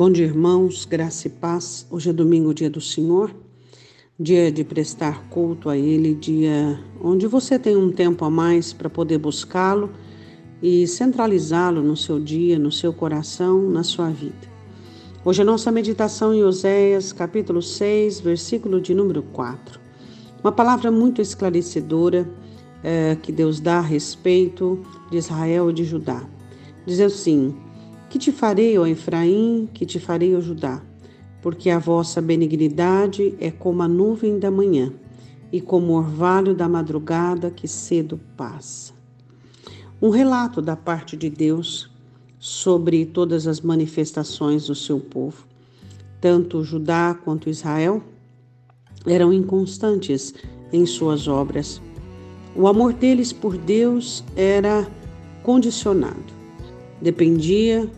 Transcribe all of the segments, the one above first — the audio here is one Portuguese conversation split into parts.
Bom dia, irmãos, graça e paz. Hoje é domingo, dia do Senhor, dia de prestar culto a Ele, dia onde você tem um tempo a mais para poder buscá-lo e centralizá-lo no seu dia, no seu coração, na sua vida. Hoje a nossa meditação em Oséias, capítulo 6, versículo de número 4. Uma palavra muito esclarecedora é, que Deus dá a respeito de Israel e de Judá. Diz assim: que te farei, ó Efraim, que te farei, ó Judá? Porque a vossa benignidade é como a nuvem da manhã e como o orvalho da madrugada que cedo passa. Um relato da parte de Deus sobre todas as manifestações do seu povo. Tanto Judá quanto Israel eram inconstantes em suas obras. O amor deles por Deus era condicionado. Dependia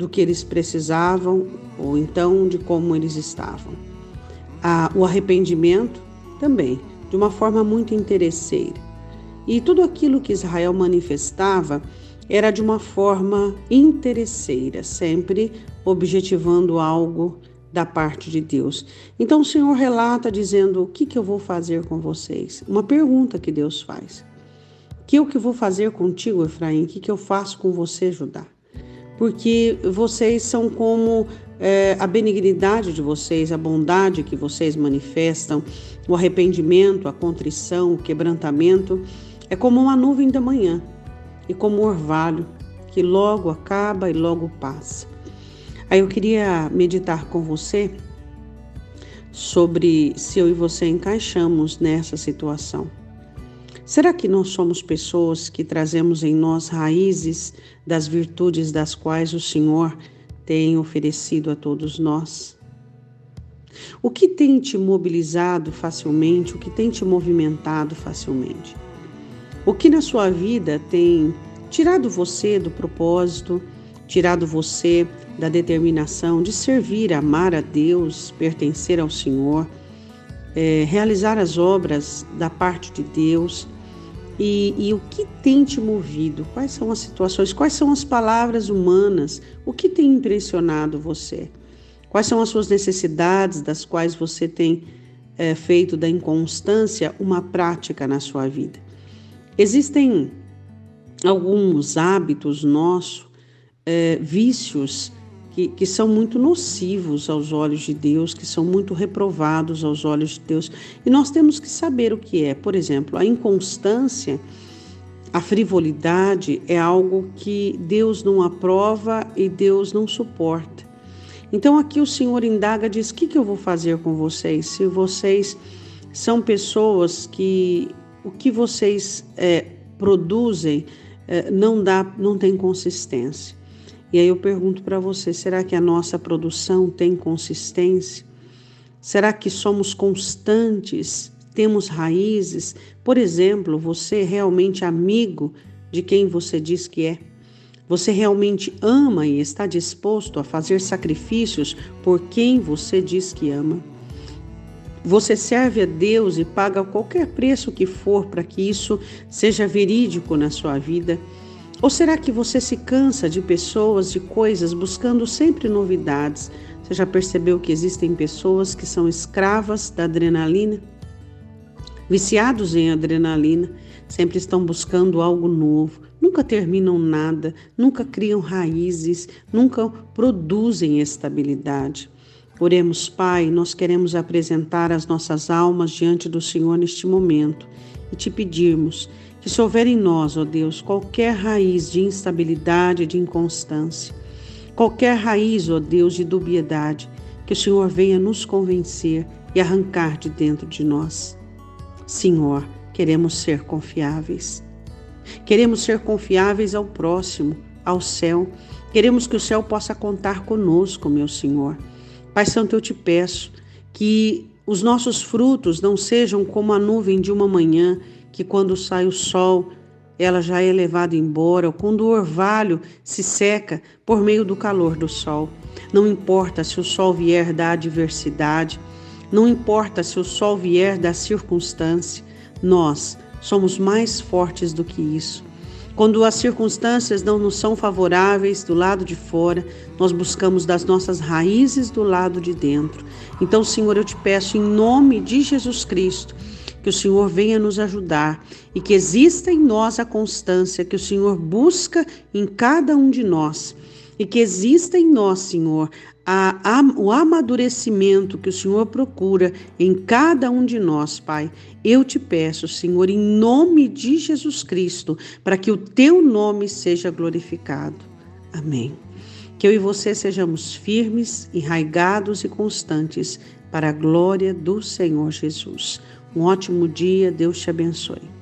do que eles precisavam ou então de como eles estavam. Ah, o arrependimento também, de uma forma muito interesseira. E tudo aquilo que Israel manifestava era de uma forma interesseira, sempre objetivando algo da parte de Deus. Então o Senhor relata dizendo: O que, que eu vou fazer com vocês? Uma pergunta que Deus faz. Que eu que vou fazer contigo, Efraim? O que, que eu faço com você, Judá? Porque vocês são como é, a benignidade de vocês, a bondade que vocês manifestam, o arrependimento, a contrição, o quebrantamento, é como uma nuvem da manhã e como um orvalho que logo acaba e logo passa. Aí eu queria meditar com você sobre se eu e você encaixamos nessa situação. Será que nós somos pessoas que trazemos em nós raízes das virtudes das quais o Senhor tem oferecido a todos nós? O que tem te mobilizado facilmente? O que tem te movimentado facilmente? O que na sua vida tem tirado você do propósito, tirado você da determinação de servir, amar a Deus, pertencer ao Senhor, é, realizar as obras da parte de Deus? E, e, o que tem te movido? Quais são as situações? Quais são as palavras humanas? O que tem impressionado você? Quais são as suas necessidades, das quais você tem é, feito da inconstância uma prática na sua vida? Existem alguns hábitos nossos, é, vícios que, que são muito nocivos aos olhos de Deus, que são muito reprovados aos olhos de Deus. E nós temos que saber o que é. Por exemplo, a inconstância, a frivolidade é algo que Deus não aprova e Deus não suporta. Então aqui o Senhor indaga, diz: o que, que eu vou fazer com vocês? Se vocês são pessoas que o que vocês é, produzem é, não dá, não tem consistência. E aí eu pergunto para você: será que a nossa produção tem consistência? Será que somos constantes? Temos raízes? Por exemplo, você é realmente amigo de quem você diz que é? Você realmente ama e está disposto a fazer sacrifícios por quem você diz que ama? Você serve a Deus e paga qualquer preço que for para que isso seja verídico na sua vida? Ou será que você se cansa de pessoas, de coisas, buscando sempre novidades? Você já percebeu que existem pessoas que são escravas da adrenalina? Viciados em adrenalina, sempre estão buscando algo novo, nunca terminam nada, nunca criam raízes, nunca produzem estabilidade. Oremos, Pai, nós queremos apresentar as nossas almas diante do Senhor neste momento e te pedirmos que se houver em nós, ó Deus, qualquer raiz de instabilidade, de inconstância, qualquer raiz, ó Deus, de dubiedade, que o Senhor venha nos convencer e arrancar de dentro de nós. Senhor, queremos ser confiáveis. Queremos ser confiáveis ao próximo, ao céu. Queremos que o céu possa contar conosco, meu Senhor. Pai Santo, eu te peço que os nossos frutos não sejam como a nuvem de uma manhã que quando sai o sol, ela já é levada embora, ou quando o orvalho se seca por meio do calor do sol. Não importa se o sol vier da adversidade, não importa se o sol vier da circunstância, nós somos mais fortes do que isso. Quando as circunstâncias não nos são favoráveis do lado de fora, nós buscamos das nossas raízes do lado de dentro. Então, Senhor, eu te peço em nome de Jesus Cristo que o Senhor venha nos ajudar e que exista em nós a constância que o Senhor busca em cada um de nós e que exista em nós, Senhor, a, a, o amadurecimento que o Senhor procura em cada um de nós, Pai. Eu te peço, Senhor, em nome de Jesus Cristo, para que o teu nome seja glorificado. Amém. Que eu e você sejamos firmes, enraigados e constantes para a glória do Senhor Jesus. Um ótimo dia, Deus te abençoe.